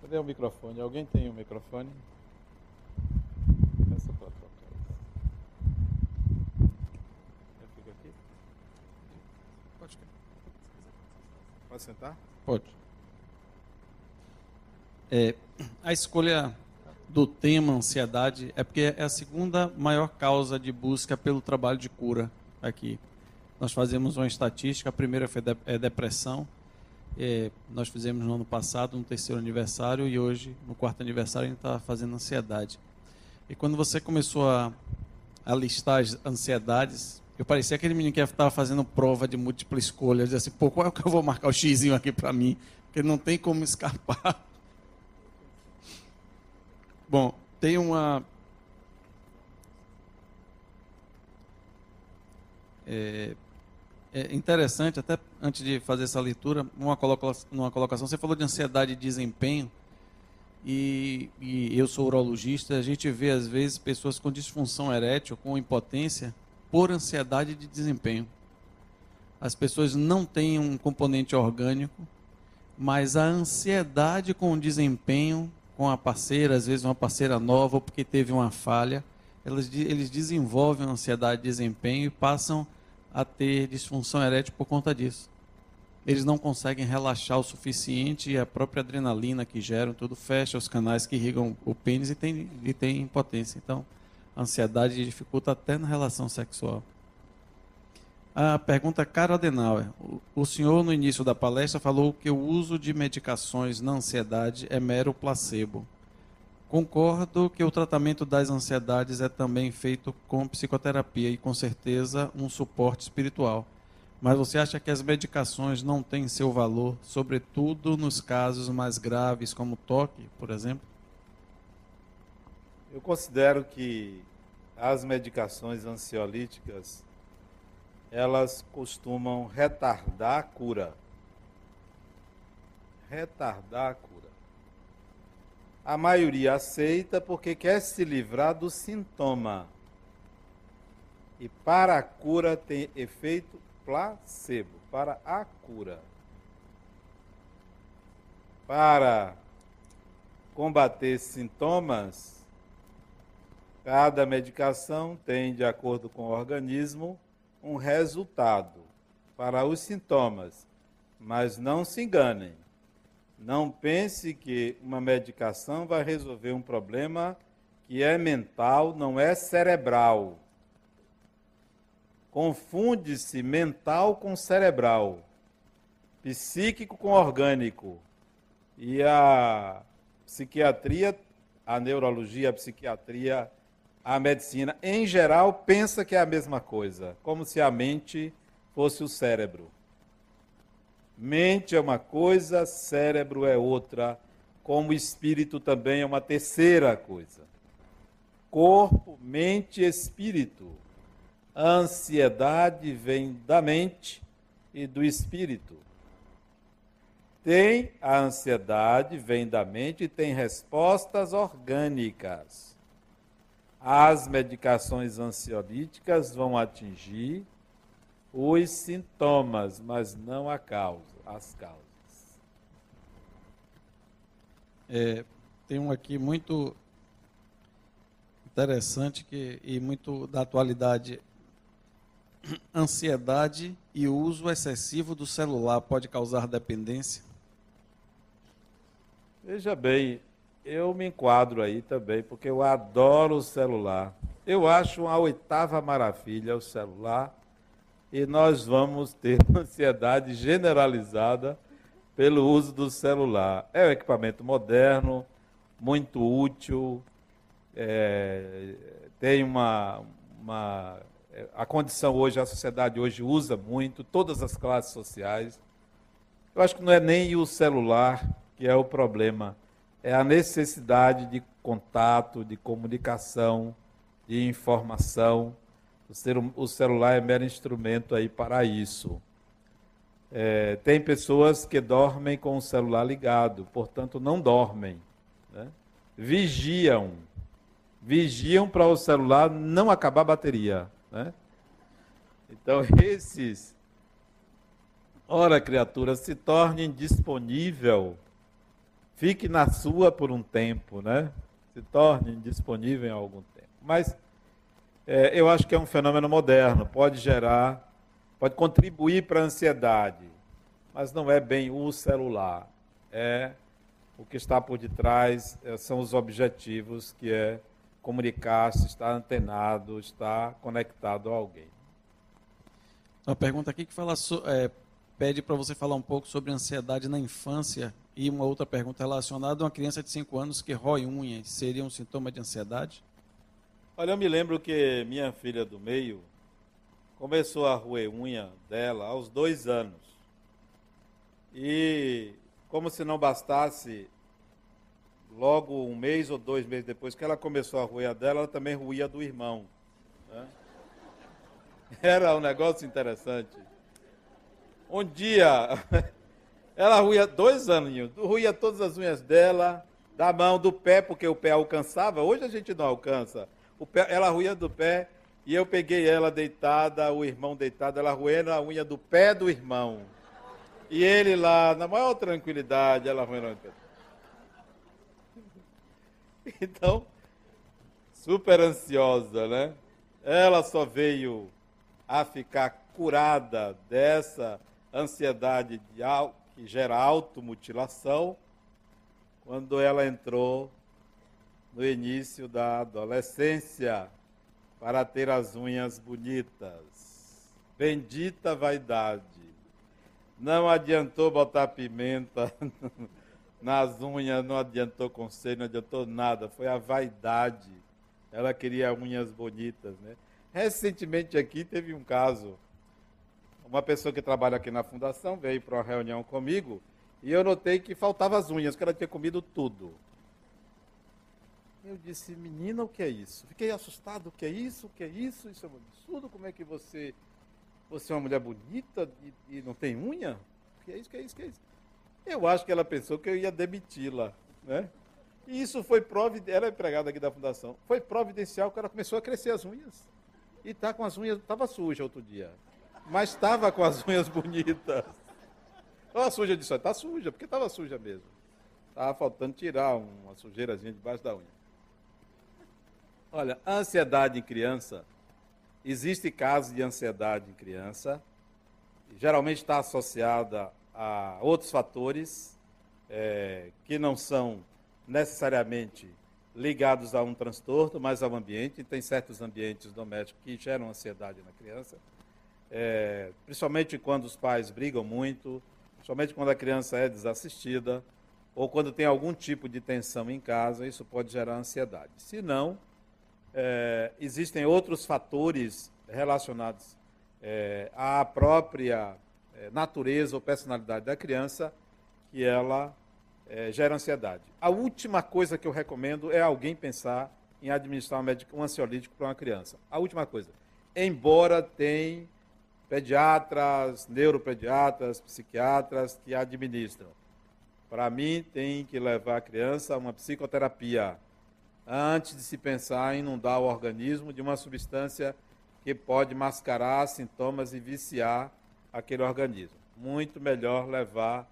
Cadê o microfone? Alguém tem o um microfone? Essa trocar fico aqui? Pode sentar? Pode. É, a escolha do tema ansiedade é porque é a segunda maior causa de busca pelo trabalho de cura aqui. Nós fazemos uma estatística, a primeira foi de, é depressão, é, nós fizemos no ano passado, no terceiro aniversário, e hoje, no quarto aniversário, a gente está fazendo ansiedade. E quando você começou a, a listar as ansiedades, eu parecia aquele menino que estava fazendo prova de múltipla escolha, dizia assim, pô, qual é o que eu vou marcar o xizinho aqui para mim? Porque não tem como escapar. Bom, tem uma. É, é interessante, até antes de fazer essa leitura, uma colocação, colocação você falou de ansiedade de desempenho, e, e, eu sou urologista, a gente vê às vezes pessoas com disfunção erétil, com impotência, por ansiedade de desempenho. As pessoas não têm um componente orgânico, mas a ansiedade com o desempenho com a parceira, às vezes uma parceira nova, porque teve uma falha, eles, eles desenvolvem uma ansiedade de desempenho e passam a ter disfunção erétil por conta disso. Eles não conseguem relaxar o suficiente e a própria adrenalina que geram tudo fecha os canais que irrigam o pênis e tem, e tem impotência. Então, a ansiedade dificulta até na relação sexual. A pergunta Caro Adenauer. O senhor, no início da palestra, falou que o uso de medicações na ansiedade é mero placebo. Concordo que o tratamento das ansiedades é também feito com psicoterapia e, com certeza, um suporte espiritual. Mas você acha que as medicações não têm seu valor, sobretudo nos casos mais graves, como toque, por exemplo? Eu considero que as medicações ansiolíticas elas costumam retardar a cura. Retardar a cura. A maioria aceita porque quer se livrar do sintoma. E para a cura tem efeito placebo para a cura. Para combater sintomas, cada medicação tem, de acordo com o organismo, um resultado para os sintomas, mas não se enganem. Não pense que uma medicação vai resolver um problema que é mental, não é cerebral. Confunde-se mental com cerebral, psíquico com orgânico. E a psiquiatria, a neurologia, a psiquiatria a medicina, em geral, pensa que é a mesma coisa, como se a mente fosse o cérebro. Mente é uma coisa, cérebro é outra, como espírito também é uma terceira coisa. Corpo, mente espírito. A ansiedade vem da mente e do espírito. Tem a ansiedade, vem da mente e tem respostas orgânicas as medicações ansiolíticas vão atingir os sintomas, mas não a causa, as causas. É, tem um aqui muito interessante que, e muito da atualidade. Ansiedade e o uso excessivo do celular pode causar dependência? Veja bem, eu me enquadro aí também, porque eu adoro o celular. Eu acho uma oitava maravilha o celular e nós vamos ter ansiedade generalizada pelo uso do celular. É um equipamento moderno, muito útil, é, tem uma, uma. A condição hoje, a sociedade hoje usa muito, todas as classes sociais. Eu acho que não é nem o celular que é o problema é a necessidade de contato, de comunicação, de informação. O celular é mero instrumento aí para isso. É, tem pessoas que dormem com o celular ligado, portanto não dormem. Né? Vigiam. Vigiam para o celular não acabar a bateria. Né? Então, esses, ora, criatura, se torne indisponível. Fique na sua por um tempo, né? Se torne indisponível em algum tempo. Mas é, eu acho que é um fenômeno moderno, pode gerar, pode contribuir para a ansiedade, mas não é bem o celular. É o que está por detrás, é, são os objetivos, que é comunicar-se, estar antenado, estar conectado a alguém. Uma pergunta aqui que fala é, pede para você falar um pouco sobre ansiedade na infância e uma outra pergunta relacionada uma criança de 5 anos que rói unhas. Seria um sintoma de ansiedade? Olha, eu me lembro que minha filha do meio começou a roer unha dela aos dois anos. E, como se não bastasse, logo um mês ou dois meses depois que ela começou a roer a dela, ela também ruía do irmão. Né? Era um negócio interessante. Um dia, ela ruía dois aninhos, ruía todas as unhas dela, da mão, do pé, porque o pé alcançava. Hoje a gente não alcança pé, ela ruía do pé, e eu peguei ela deitada, o irmão deitado, ela roendo a unha do pé do irmão. E ele lá, na maior tranquilidade, ela roendo a unha. Então, super ansiosa, né? Ela só veio a ficar curada dessa ansiedade de, que gera automutilação quando ela entrou no início da adolescência para ter as unhas bonitas. Bendita vaidade. Não adiantou botar pimenta nas unhas, não adiantou conselho, não adiantou nada. Foi a vaidade. Ela queria unhas bonitas, né? Recentemente aqui teve um caso. Uma pessoa que trabalha aqui na fundação veio para uma reunião comigo e eu notei que faltava as unhas, que ela tinha comido tudo. Eu disse, menina, o que é isso? Fiquei assustado, o que é isso? O que é isso? Isso é um absurdo, como é que você, você é uma mulher bonita e, e não tem unha? O que é isso, o que é isso, o que é isso? Eu acho que ela pensou que eu ia demiti-la, né? E isso foi providencial, ela é empregada aqui da fundação, foi providencial que ela começou a crescer as unhas. E tá com as unhas, estava suja outro dia, mas estava com as unhas bonitas. Estava suja disso, está suja, porque estava suja mesmo. Estava faltando tirar uma sujeirazinha debaixo da unha. Olha, ansiedade em criança, existe casos de ansiedade em criança, geralmente está associada a outros fatores é, que não são necessariamente ligados a um transtorno, mas ao ambiente. Tem certos ambientes domésticos que geram ansiedade na criança, é, principalmente quando os pais brigam muito, principalmente quando a criança é desassistida, ou quando tem algum tipo de tensão em casa, isso pode gerar ansiedade. Se não, é, existem outros fatores relacionados é, à própria é, natureza ou personalidade da criança que ela é, gera ansiedade. A última coisa que eu recomendo é alguém pensar em administrar um, ansiolítico para uma criança. A última coisa. Embora tem pediatras, neuropediatras, psiquiatras que administram. Para mim, tem que levar a criança a uma psicoterapia antes de se pensar em inundar o organismo de uma substância que pode mascarar sintomas e viciar aquele organismo. Muito melhor levar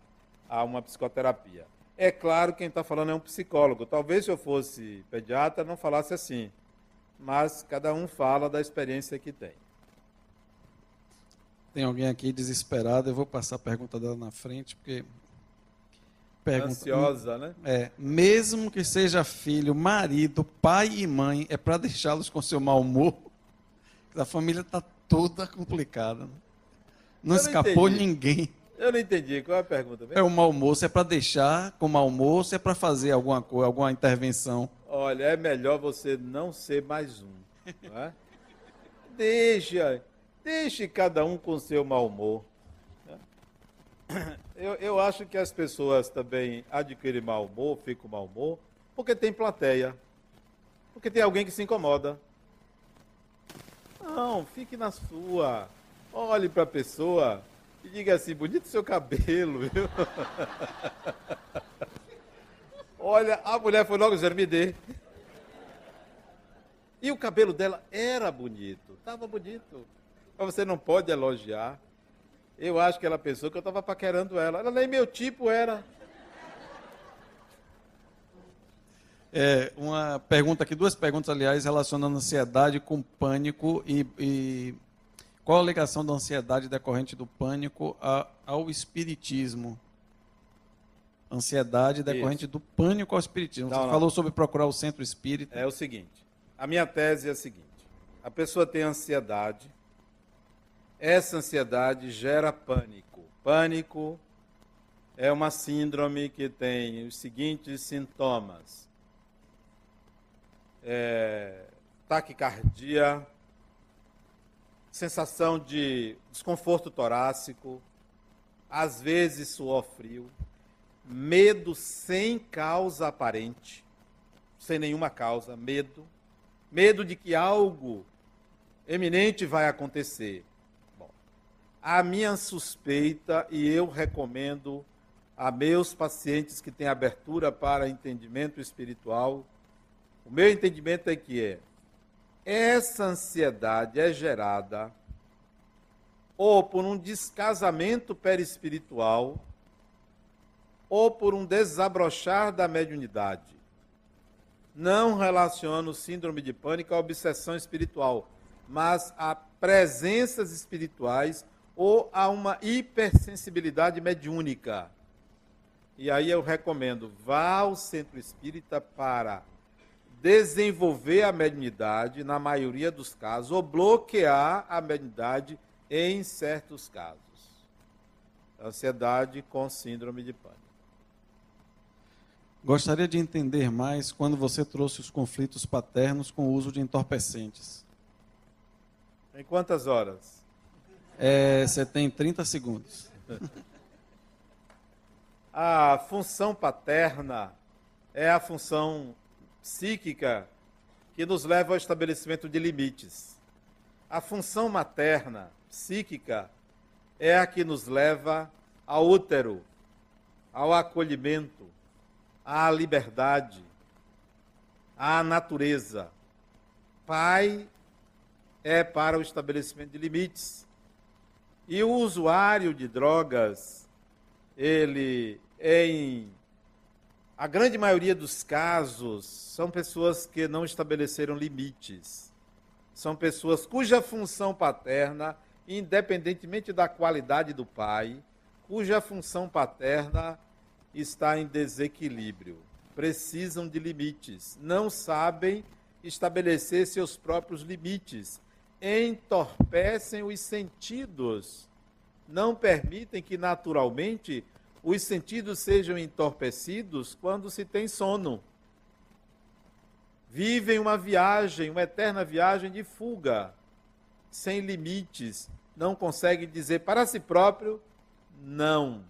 a uma psicoterapia. É claro, quem está falando é um psicólogo. Talvez se eu fosse pediatra não falasse assim, mas cada um fala da experiência que tem. Tem alguém aqui desesperado, eu vou passar a pergunta dela na frente, porque pergunta. Ansiosa, né? É, mesmo que seja filho, marido, pai e mãe, é para deixá-los com seu mau humor. A família está toda complicada. Né? Não Eu escapou não ninguém. Eu não entendi. Qual é a pergunta? É o mau almoço, é para deixar com mau almoço, é para fazer alguma coisa, alguma intervenção. Olha, é melhor você não ser mais um. Não é? Deixa, deixe cada um com seu mau humor. Eu, eu acho que as pessoas também adquirem mau humor, ficam mau humor, porque tem plateia. Porque tem alguém que se incomoda. Não, fique na sua. Olhe para a pessoa e diga assim: bonito seu cabelo, viu? Olha, a mulher foi logo dizer: me dê. E o cabelo dela era bonito, estava bonito. Mas você não pode elogiar. Eu acho que ela pensou que eu estava paquerando ela. Ela nem meu tipo era. É, uma pergunta aqui, duas perguntas, aliás, relacionando ansiedade com pânico e, e qual a ligação da ansiedade decorrente do pânico a, ao espiritismo? Ansiedade decorrente Isso. do pânico ao espiritismo. Não, Você não. falou sobre procurar o centro espírita. É o seguinte, a minha tese é a seguinte: a pessoa tem ansiedade, essa ansiedade gera pânico. Pânico é uma síndrome que tem os seguintes sintomas: é, taquicardia, sensação de desconforto torácico, às vezes suor frio, medo sem causa aparente, sem nenhuma causa, medo, medo de que algo eminente vai acontecer. A minha suspeita, e eu recomendo a meus pacientes que têm abertura para entendimento espiritual, o meu entendimento é que é essa ansiedade é gerada ou por um descasamento perispiritual ou por um desabrochar da mediunidade. Não relaciono síndrome de pânico à obsessão espiritual, mas a presenças espirituais ou a uma hipersensibilidade mediúnica. E aí eu recomendo, vá ao centro espírita para desenvolver a mediunidade na maioria dos casos ou bloquear a mediunidade em certos casos. Ansiedade com síndrome de pânico. Gostaria de entender mais quando você trouxe os conflitos paternos com o uso de entorpecentes. Em quantas horas? É, você tem 30 segundos. a função paterna é a função psíquica que nos leva ao estabelecimento de limites. A função materna, psíquica, é a que nos leva ao útero, ao acolhimento, à liberdade, à natureza. Pai é para o estabelecimento de limites. E o usuário de drogas, ele, em a grande maioria dos casos, são pessoas que não estabeleceram limites. São pessoas cuja função paterna, independentemente da qualidade do pai, cuja função paterna está em desequilíbrio. Precisam de limites, não sabem estabelecer seus próprios limites, entorpecem os sentidos, não permitem que naturalmente os sentidos sejam entorpecidos quando se tem sono. Vivem uma viagem, uma eterna viagem de fuga, sem limites, não consegue dizer para si próprio não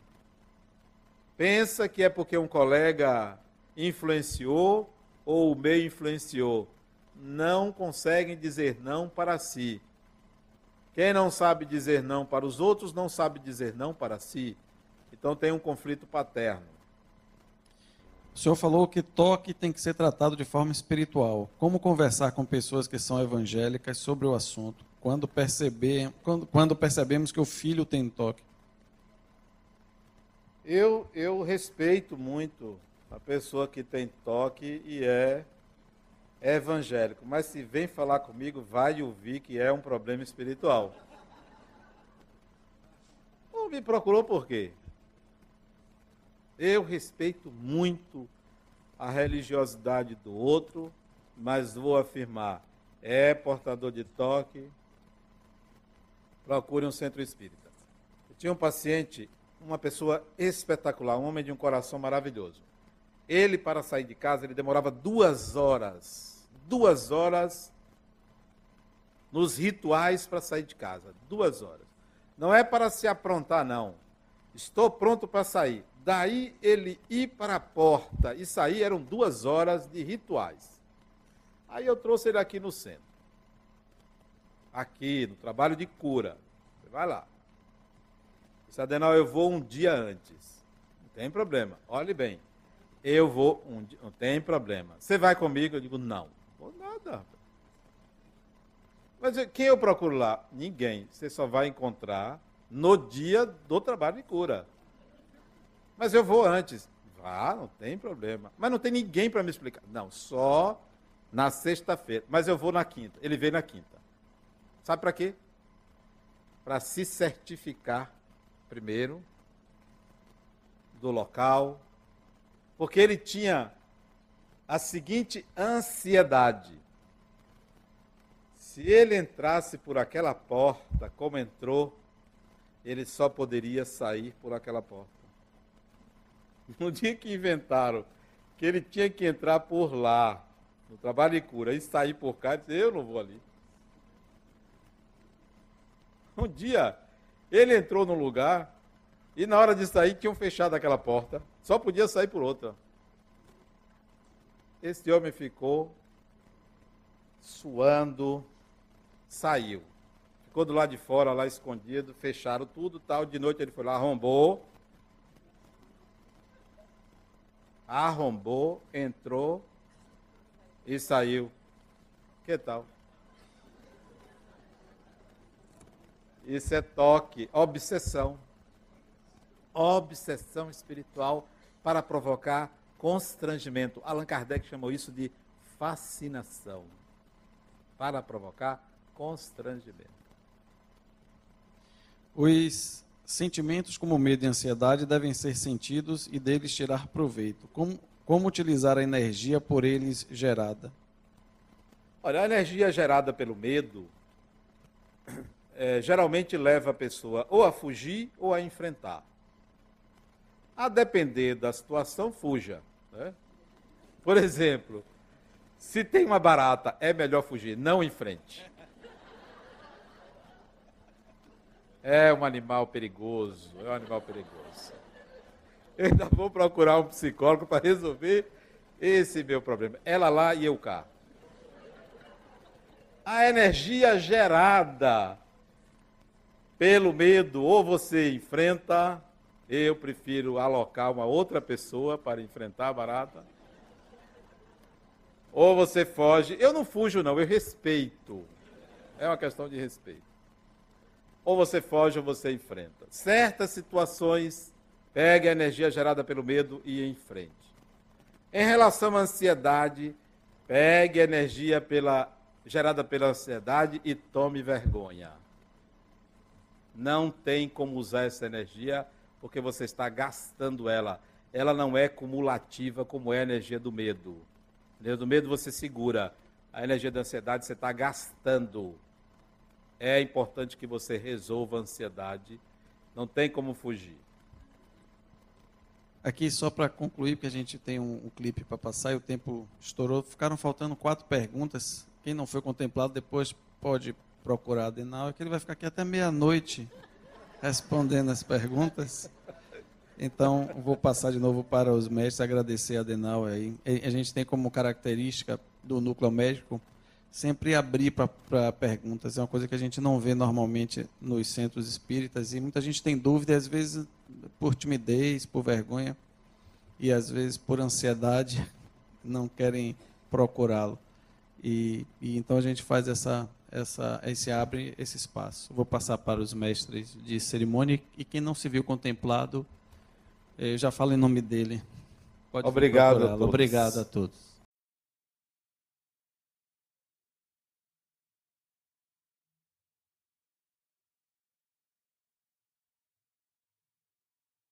pensa que é porque um colega influenciou ou o meio influenciou. Não conseguem dizer não para si. Quem não sabe dizer não para os outros, não sabe dizer não para si. Então tem um conflito paterno. O senhor falou que toque tem que ser tratado de forma espiritual. Como conversar com pessoas que são evangélicas sobre o assunto quando, perceber, quando, quando percebemos que o filho tem toque? Eu, eu respeito muito a pessoa que tem toque e é, evangélico, mas se vem falar comigo, vai ouvir que é um problema espiritual. Ou me procurou por quê? Eu respeito muito a religiosidade do outro, mas vou afirmar, é portador de toque, procure um centro espírita. Eu tinha um paciente uma pessoa espetacular, um homem de um coração maravilhoso. Ele, para sair de casa, ele demorava duas horas. Duas horas nos rituais para sair de casa. Duas horas. Não é para se aprontar, não. Estou pronto para sair. Daí ele ir para a porta e sair eram duas horas de rituais. Aí eu trouxe ele aqui no centro. Aqui, no trabalho de cura. Você vai lá. Disse, Adenal, eu vou um dia antes. Não tem problema. Olhe bem. Eu vou um dia. Não tem problema. Você vai comigo? Eu digo, não. Mas quem eu procuro lá? Ninguém. Você só vai encontrar no dia do trabalho de cura. Mas eu vou antes. Vá, não tem problema. Mas não tem ninguém para me explicar. Não, só na sexta-feira. Mas eu vou na quinta. Ele veio na quinta. Sabe para quê? Para se certificar primeiro do local, porque ele tinha a seguinte ansiedade: se ele entrasse por aquela porta, como entrou, ele só poderia sair por aquela porta. No dia que inventaram que ele tinha que entrar por lá, no trabalho de cura, e sair por cá, ele disse, eu não vou ali. Um dia, ele entrou num lugar e na hora de sair tinham fechado aquela porta. Só podia sair por outra. Esse homem ficou suando, saiu. Ficou do lado de fora, lá escondido, fecharam tudo, tal. De noite ele foi lá, arrombou. Arrombou, entrou e saiu. Que tal? Isso é toque, obsessão. Obsessão espiritual para provocar constrangimento. Allan Kardec chamou isso de fascinação. Para provocar constrangimento. Os sentimentos como medo e ansiedade devem ser sentidos e deles tirar proveito. Como, como utilizar a energia por eles gerada? Olha, a energia gerada pelo medo é, geralmente leva a pessoa ou a fugir ou a enfrentar. A depender da situação, fuja. Né? Por exemplo, se tem uma barata, é melhor fugir, não em frente. É um animal perigoso, é um animal perigoso. Eu ainda vou procurar um psicólogo para resolver esse meu problema. Ela lá e eu cá. A energia gerada pelo medo, ou você enfrenta, eu prefiro alocar uma outra pessoa para enfrentar a barata, ou você foge. Eu não fujo, não, eu respeito. É uma questão de respeito. Ou você foge ou você enfrenta. Certas situações, pegue a energia gerada pelo medo e enfrente. Em relação à ansiedade, pegue a energia pela, gerada pela ansiedade e tome vergonha não tem como usar essa energia porque você está gastando ela. Ela não é cumulativa como é a energia do medo. A energia do medo você segura. A energia da ansiedade você está gastando. É importante que você resolva a ansiedade. Não tem como fugir. Aqui, só para concluir, porque a gente tem um, um clipe para passar e o tempo estourou, ficaram faltando quatro perguntas. Quem não foi contemplado, depois pode procurar Adenal, é que ele vai ficar aqui até meia-noite respondendo as perguntas. Então, vou passar de novo para os mestres, agradecer a Adenal aí. A gente tem como característica do núcleo médico sempre abrir para perguntas. É uma coisa que a gente não vê normalmente nos centros espíritas e muita gente tem dúvida, às vezes por timidez, por vergonha e às vezes por ansiedade não querem procurá-lo. E, e, então a gente faz essa essa, esse abre esse espaço. Vou passar para os mestres de cerimônia e quem não se viu contemplado, eu já falo em nome dele. Pode Obrigado a todos. Obrigado a todos.